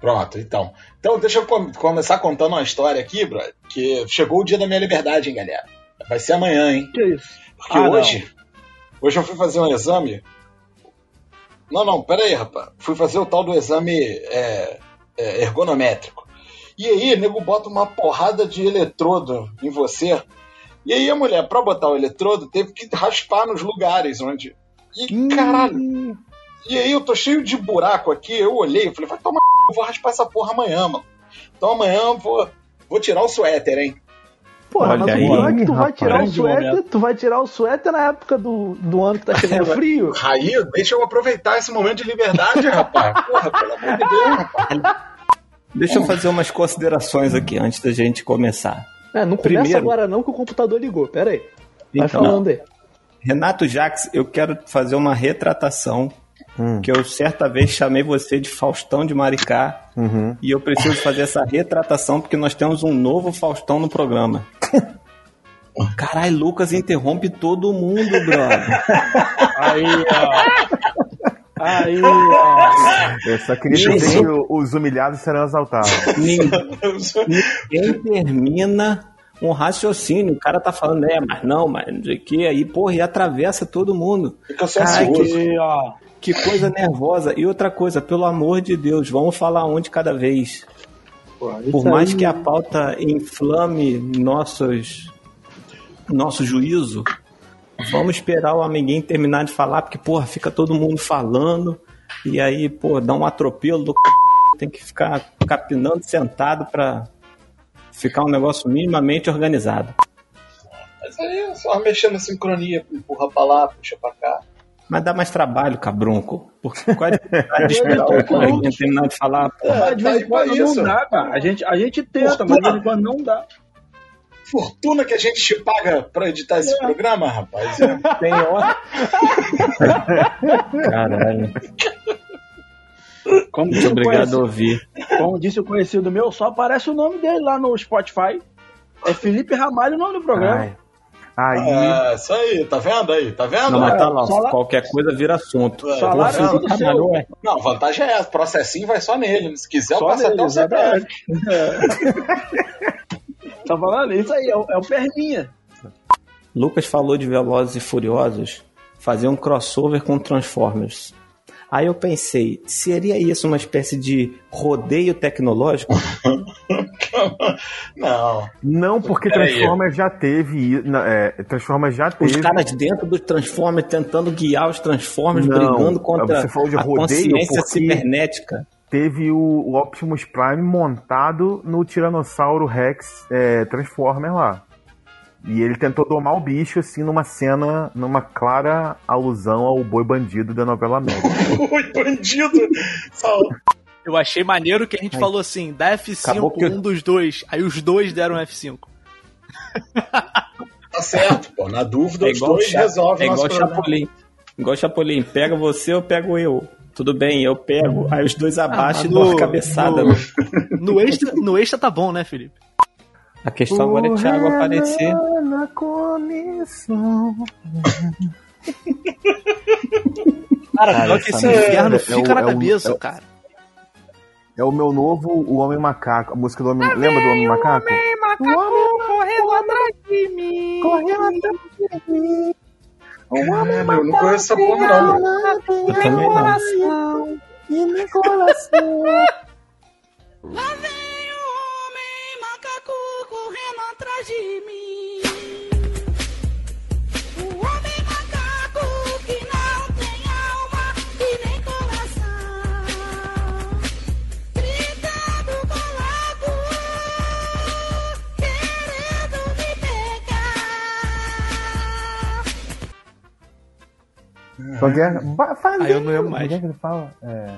Pronto, então. Então, deixa eu com começar contando uma história aqui, bro, que chegou o dia da minha liberdade, hein, galera. Vai ser amanhã, hein? Que isso? Porque ah, hoje, não. hoje eu fui fazer um exame. Não, não, pera aí, rapaz. Fui fazer o tal do exame é, é, ergonométrico. E aí, nego bota uma porrada de eletrodo em você. E aí a mulher, pra botar o eletrodo, teve que raspar nos lugares onde. E hum. caralho. E aí eu tô cheio de buraco aqui. Eu olhei, falei, vai tomar. Eu vou raspar essa porra amanhã, mano. Então amanhã eu vou, vou tirar o suéter, hein? Porra, mas aí, como é que tu vai tirar o suéter? Tu vai tirar o suéter na época do, do ano que tá chegando frio? Aí, deixa eu aproveitar esse momento de liberdade, rapaz. Porra, pelo amor de Deus, rapaz. Deixa eu fazer umas considerações aqui antes da gente começar. É, não Primeiro... começa agora não que o computador ligou. Pera aí. Vai então, falando aí. Renato Jax, eu quero fazer uma retratação Hum. Que eu certa vez chamei você de Faustão de Maricá. Uhum. E eu preciso fazer essa retratação porque nós temos um novo Faustão no programa. Caralho, Lucas interrompe todo mundo, brother. Aí, ó. Aí, ó. Eu só queria dizer que os humilhados serão exaltados. Ninguém, termina um raciocínio. O cara tá falando, é, mas não, mas não sei o que. Aí, porra, e atravessa todo mundo. Fica Cara, que, ó, que coisa nervosa. E outra coisa, pelo amor de Deus, vamos falar um de cada vez. Pô, Por mais aí... que a pauta inflame nossos, nosso juízo, vamos esperar o amiguinho terminar de falar, porque, porra, fica todo mundo falando, e aí, pô, dá um atropelo do c... tem que ficar capinando sentado pra ficar um negócio minimamente organizado. Mas aí é só mexer na sincronia, empurra pra lá, puxa pra cá. Mas dá mais trabalho, cabrunco. Porque qual é a de esperar o coleguinha terminar de falar? É, de vez em quando não dá, cara. A gente, a gente tenta, Fortuna. mas de vez em quando não dá. Fortuna que a gente te paga pra editar esse é. programa, rapaz. É. Tem hora. Caralho. Como Muito obrigado a ouvir. Como disse o conhecido meu, só aparece o nome dele lá no Spotify. É Felipe Ramalho o nome do programa. Ai. Aí... É, isso aí, tá vendo aí? Tá vendo? Não, mas tá lá, Salário... qualquer coisa vira assunto. É, Salário não, trabalhou, é. não, vantagem é essa, processinho vai só nele. Se quiser, só eu passo até o CPF. É. tá falando? Isso aí, é o, é o perninha. Lucas falou de Velozes e Furiosos fazer um crossover com Transformers. Aí eu pensei, seria isso uma espécie de rodeio tecnológico? não. Não, porque Transformers já teve. É, Transformers já teve. Os caras dentro do Transformers tentando guiar os Transformers, não, brigando contra a consciência cibernética. Teve o, o, Optimus Prime montado no Tiranossauro Rex é, Transformer lá. E ele tentou domar o bicho, assim, numa cena, numa clara alusão ao boi bandido da novela América. boi bandido! Eu achei maneiro que a gente Ai. falou assim, dá F5 um eu... dos dois. Aí os dois deram F5. Tá certo, pô. Na dúvida, é os dois cha... resolvem É igual Chapolin. Igual Chapolin. Pega você ou pego eu? Tudo bem, eu pego. Aí os dois abaixo ah, e dou uma cabeçada. No, no, extra, no extra tá bom, né, Felipe? A questão agora é Thiago aparecer. Na comissão. cara, cara que esse inferno é, fica é, na é cabeça, o, cara. É o meu novo O Homem Macaco. A música do Homem Macaco. Lembra do Homem Macaco? O Homem Macaco o homem correndo atrás de mim. Correndo atrás de mim. O Homem Macaco. Eu não conheço essa porra, não. Eu também não. E meu coração. Qual que é? Faz Aí eu não lembro mais. que ele fala? É...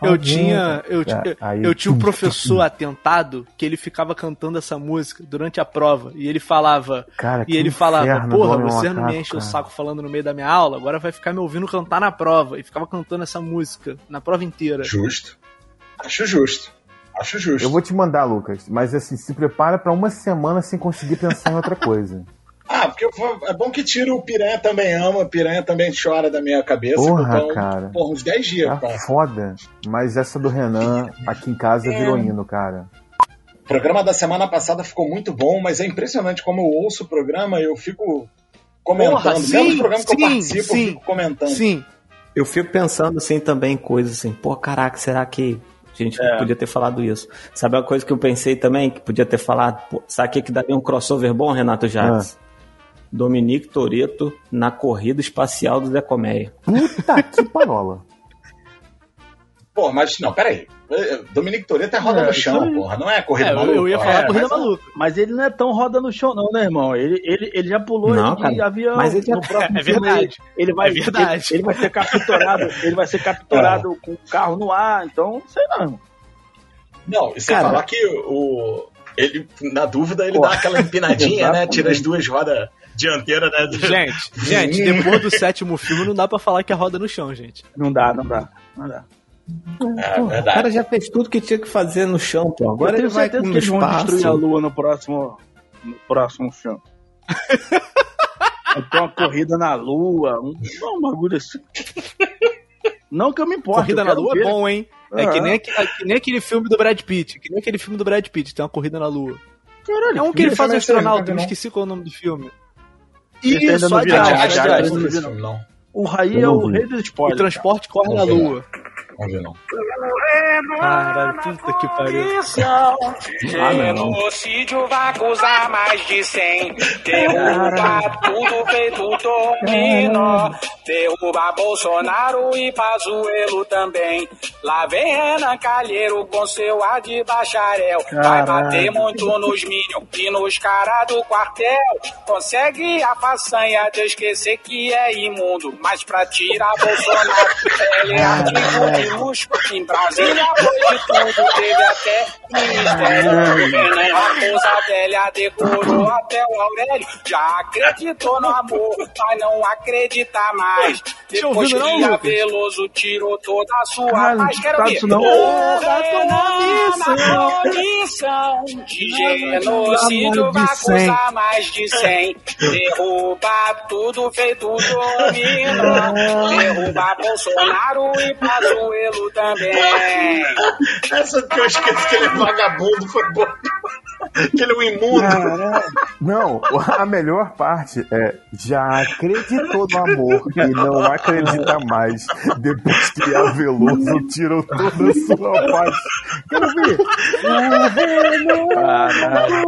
Eu tinha, eu, é, eu, eu tinha um professor atentado que ele ficava cantando essa música durante a prova. E ele falava. Cara, e ele falava, porra, você não me enche cara. o saco falando no meio da minha aula, agora vai ficar me ouvindo cantar na prova. E ficava cantando essa música na prova inteira. Justo. Acho justo. Acho justo. Eu vou te mandar, Lucas, mas assim, se prepara para uma semana sem conseguir pensar em outra coisa. Ah, porque é bom que tira o Piranha também ama, o Piranha também chora da minha cabeça. Porra, então, cara. Porra, uns 10 dias, tá cara. foda. Mas essa do Renan aqui em casa é. virou hino, cara. O programa da semana passada ficou muito bom, mas é impressionante como eu ouço o programa e eu fico comentando. Porra, sim, Mesmo programa que sim, eu participo, sim, eu fico comentando. Sim. Eu fico pensando assim também, coisas assim, pô, caraca, será que a gente é. podia ter falado isso? Sabe uma coisa que eu pensei também, que podia ter falado? Pô, sabe o que, que daria um crossover bom, Renato Jacques? Ah. Dominique Toreto na corrida espacial do Decomeia. Puta que parola. Pô, mas não, peraí. Dominique Toreto é roda é, no chão, porra. Não é corrida é, maluca. Eu ia falar é, corrida mas, maluca. Mas ele não é tão roda no chão, não, né, irmão? Ele, ele, ele já pulou não, de cara, avião. Mas ele no próximo é, verdade. Ele, vai, é verdade. Ele, ele, vai ser capturado. ele vai ser capturado é. com o carro no ar. Então, sei não, irmão. Não, e sem cara, falar que o. Ele, na dúvida, ele dá aquela empinadinha, né? Tira as duas rodas dianteiras, né? Gente, gente, depois do sétimo filme não dá pra falar que é roda no chão, gente. Não dá, não dá. Não dá. É, o cara já fez tudo que tinha que fazer no chão, pô. Agora ele vai com que eles vão destruir a lua no próximo, no próximo filme. Tem uma corrida na lua, um, um bagulho assim. Não que eu me importe. Corrida na lua ver. é bom, hein? É, que, nem, que nem aquele filme do Brad Pitt. Que nem aquele filme do Brad Pitt, tem uma corrida na lua. Caralho, é um que ele faz astronauta, eu me esqueci qual é o nome do filme. Isso, adiante, adiante. O Raí é o rei do esporte. O transporte corre na lua. Vamos ver não. Caralho, puta que pariu. Ah, Genocídio vai acusar mais de 100. Derruba tudo feito dominó. Derruba Bolsonaro e Pazuelo também. Lá vem Renan Calheiro com seu ar de bacharel. Vai bater muito nos Minions e nos caras do quartel. Consegue a façanha de esquecer que é imundo. Mas pra tirar Bolsonaro, ele é artigo luxo. Em Brasília foi de tudo, teve até ministério. Renan Raposa Velha decorou até o Aurélio. Já acreditou no amor, mas não acredita mais. Depois que a Veloso tirou toda a sua paz, quero ver. na condição de genocídio vai acusar mais de 100. Derrubar tudo feito domínio. Derrubar Bolsonaro e Pazuello também. Essa que eu esqueci que ele é vagabundo foi boa. que ele é um imundo. Não, a melhor parte é já acreditou no amor e não acredita mais depois que a Veloso tirou toda a sua paz. Quero ver. Caralho.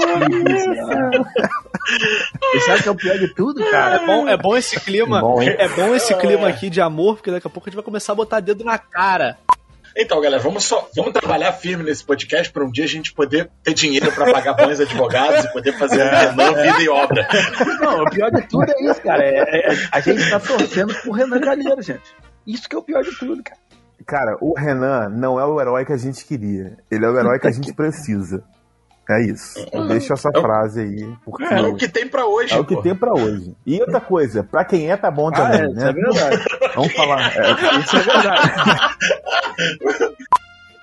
E sabe que é o pior de tudo, cara? É bom, é bom esse clima. Bom, é bom esse clima aqui de amor, porque daqui a pouco a gente vai começar a botar dedo na cara. Então, galera, vamos só vamos trabalhar firme nesse podcast para um dia a gente poder ter dinheiro para pagar bons advogados e poder fazer é, Renan é. vida e obra. Não, o pior de tudo é isso, cara. É, é, a gente tá torcendo pro Renan Calheiro, gente. Isso que é o pior de tudo, cara. Cara, o Renan não é o herói que a gente queria. Ele é o herói que a gente precisa. É isso. Eu deixo essa é frase aí. Porque é, o que tem para hoje. É pô. o que tem para hoje. E outra coisa, para quem é, tá bom também, ah, é, né? Isso é verdade. Vamos falar. É, isso é verdade.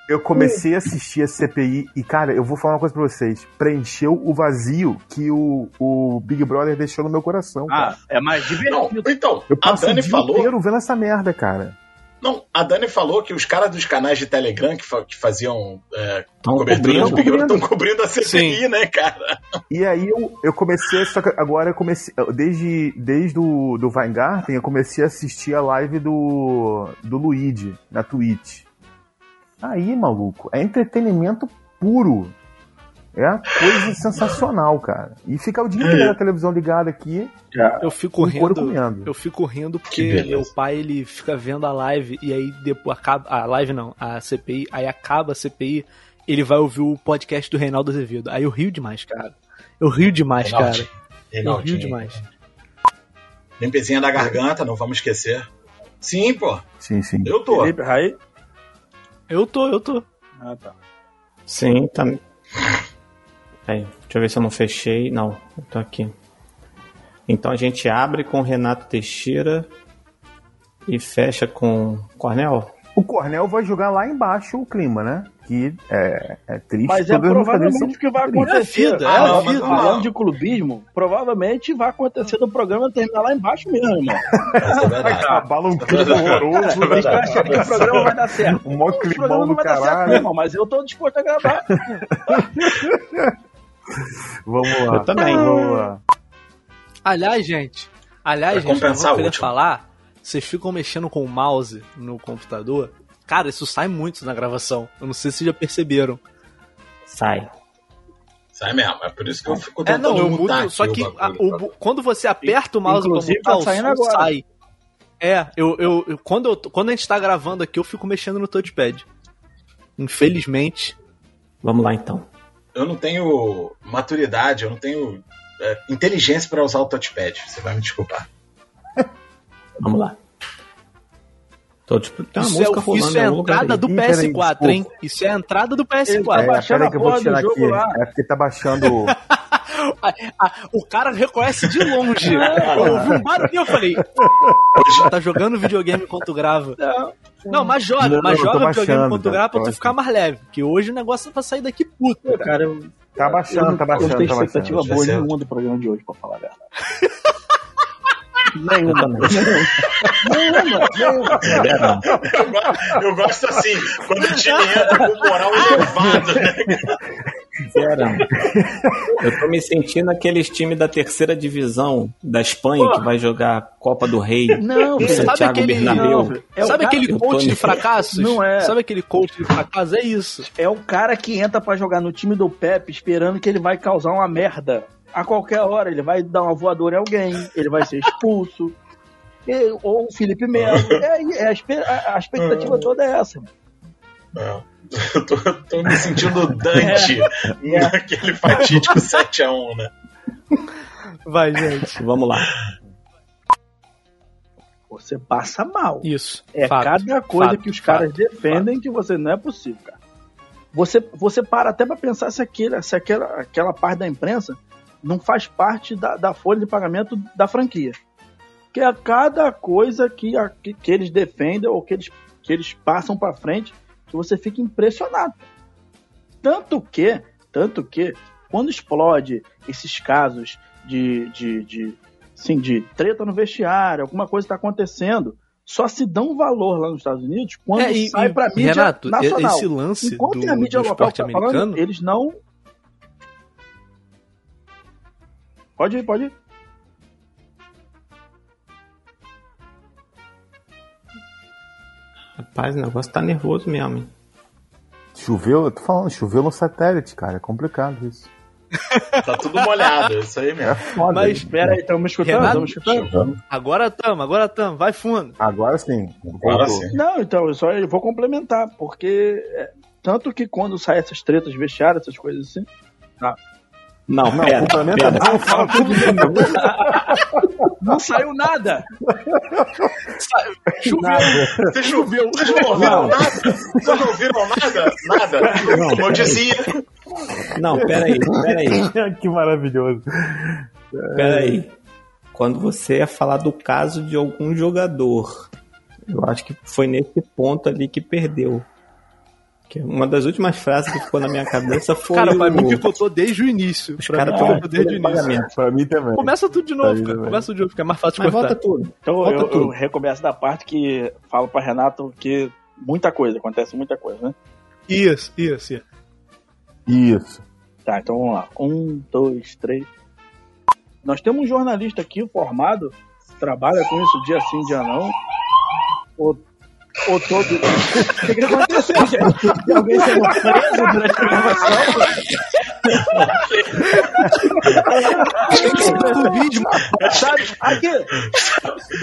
Eu comecei a assistir a CPI e, cara, eu vou falar uma coisa pra vocês. Preencheu o vazio que o, o Big Brother deixou no meu coração. Ah, cara. é mais divertido. Não, então, eu passo a Dani o dia falou... inteiro vendo essa merda, cara. Não, a Dani falou que os caras dos canais de Telegram que, fa que faziam é, cobertura do Big Brother estão cobrindo a CPI, Sim. né, cara? E aí eu, eu comecei, só que agora eu comecei, desde, desde o do Weingarten, eu comecei a assistir a live do, do Luigi na Twitch. Aí, maluco, é entretenimento puro. É uma coisa sensacional, cara. E ficar o dia inteiro na televisão ligada aqui. Eu fico rindo. Eu fico rindo porque meu pai ele fica vendo a live e aí depois acaba a live não, a CPI, aí acaba a CPI, ele vai ouvir o podcast do Reinaldo Azevedo. Aí eu rio demais, cara. Eu rio demais, Reinaldo, cara. Reinaldo, eu rio demais. Limpezinha da garganta, não vamos esquecer. Sim, pô. Sim, sim. Eu tô. Felipe, Raí? Eu tô, eu tô. Ah, tá. Sim, tá. Aí, deixa eu ver se eu não fechei. Não, eu tô aqui. Então a gente abre com Renato Teixeira e fecha com Cornel? O Cornel vai jogar lá embaixo o clima, né? que é, é triste. Mas é provavelmente o que vai acontecer. É a vida, é a vida. Falando de clubismo, provavelmente vai acontecer do programa terminar lá embaixo mesmo, irmão. É vai acabar um clima horroroso. Vocês estão achando que o programa vai dar certo. Um maior climão do caralho. Certo, irmão, mas eu tô disposto a gravar. vamos lá. Eu também. Vamos lá. Aliás, gente, aliás, gente, eu vou querer falar, vocês ficam mexendo com o mouse no computador, Cara, isso sai muito na gravação. Eu não sei se já perceberam. Sai. Sai mesmo, é por isso que eu fico tentando É, não, eu mudo, só que a, o, quando você aperta o mouse Inclusive, pra mutar, tá o som sai. É, eu, eu, eu, quando, eu, quando a gente tá gravando aqui, eu fico mexendo no touchpad. Infelizmente. Vamos lá então. Eu não tenho maturidade, eu não tenho é, inteligência para usar o touchpad. Você vai me desculpar. Vamos lá. Tô, tipo, tem uma isso música é, rolando isso é a entrada do PS4, hein? Isso é a entrada do PS4. Tá é, que eu vou tirar aqui. Lá. É porque tá baixando. o cara reconhece de longe. eu ouvi um barulho eu falei. tá jogando videogame enquanto grava. Não, não mas joga, não, mas joga videogame enquanto grava pra tu ficar mais leve. Porque hoje o negócio é pra sair daqui puto. Cara, eu, tá baixando, tá baixando. Eu não tenho tá expectativa boa nenhuma do programa de hoje, pra falar a verdade. Nenhuma, nenhuma. Nenhuma, Eu, gosto assim, quando o time entra com moral elevado, né? Zerão. Eu tô me sentindo aqueles times da terceira divisão da Espanha que vai jogar Copa do Rei não, no Santiago aquele, Bernabéu. Não, é sabe aquele coach de fracassos? Não é. Sabe aquele coach de fracassos? É isso. É o cara que entra para jogar no time do Pepe esperando que ele vai causar uma merda a qualquer hora ele vai dar uma voadora em alguém, ele vai ser expulso. e, ou o Felipe Melo. É, é a, a, expectativa é. toda é essa. É. Eu tô, tô, me sentindo Dante é. naquele fatídico 7x1, né? Vai, gente. Vamos lá. Você passa mal. Isso. É fato, cada coisa fato, que os caras fato, defendem que você não é possível, cara. Você, você para até para pensar se, aquele, se aquela, aquela parte da imprensa não faz parte da, da folha de pagamento da franquia. Que é cada coisa que, a, que, que, eles defendem ou que eles, que eles passam para frente que você fica impressionado. Tanto que, tanto que, quando explode esses casos de, de, de, assim, de treta no vestiário, alguma coisa está acontecendo, só se dão valor lá nos Estados Unidos quando é, e, sai para mídia Renato, nacional. Esse lance Enquanto do, a mídia local tá falando, eles não Pode ir, pode ir. Rapaz, o negócio tá nervoso mesmo, hein? Choveu, eu tô falando, choveu no satélite, cara. É complicado isso. tá tudo molhado, isso aí mesmo. É foda, Mas espera aí, estamos escutando? Estamos escutando? Agora estamos, agora estamos, vai fundo. Agora sim. Agora sim. Não, então, eu só eu vou complementar, porque é, tanto que quando saem essas tretas vestiárias, essas coisas assim, tá, não, não, pera, complementa pera. não, fala tudo Não saiu nada. Choveu. Nada. Você choveu. Vocês não ouviram nada? Vocês não ouviram nada? Nada. Não. Como eu dizia. Não, peraí, peraí. que maravilhoso. Peraí. Quando você ia falar do caso de algum jogador, eu acho que foi nesse ponto ali que perdeu. Que uma das últimas frases que ficou na minha cabeça foi. Cara, pra o... mim picotou desde o início. Os caras picotou desde o início. Pra mim também. Começa tudo de novo, cara. Começa tudo de novo, fica mais fácil de Mas cortar. volta tudo. Então volta eu, tudo. eu recomeço da parte que falo pra Renato que muita coisa, acontece muita coisa, né? Isso, isso, isso. Isso. Tá, então vamos lá. Um, dois, três. Nós temos um jornalista aqui formado, trabalha com isso dia sim, dia não. O ou todo. O que, que aconteceu, gente? Tem alguém sendo preso durante a gravação? vídeo, sabe? Aqui.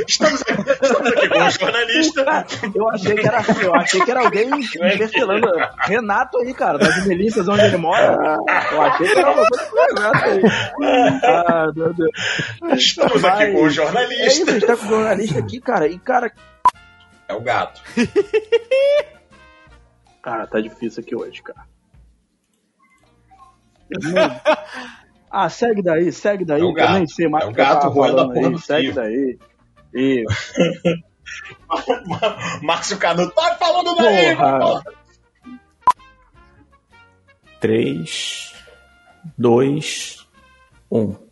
Estamos, estamos aqui com um jornalista. Eu achei que era, eu achei que era alguém investigando. Renato aí, cara, das milícias onde ele mora. Eu achei que era uma coisa com o Renato aí. Ah, meu Deus. Estamos Mas, aqui com um jornalista. É isso, a gente tá com um jornalista aqui, cara. E, cara, é o gato. cara, tá difícil aqui hoje, cara. ah, segue daí, segue daí. É o gato. Eu nem sei mais é o gato roendo a porra Segue daí. E... Márcio Canuto, tá falando daí, porra. 3, 2, 1.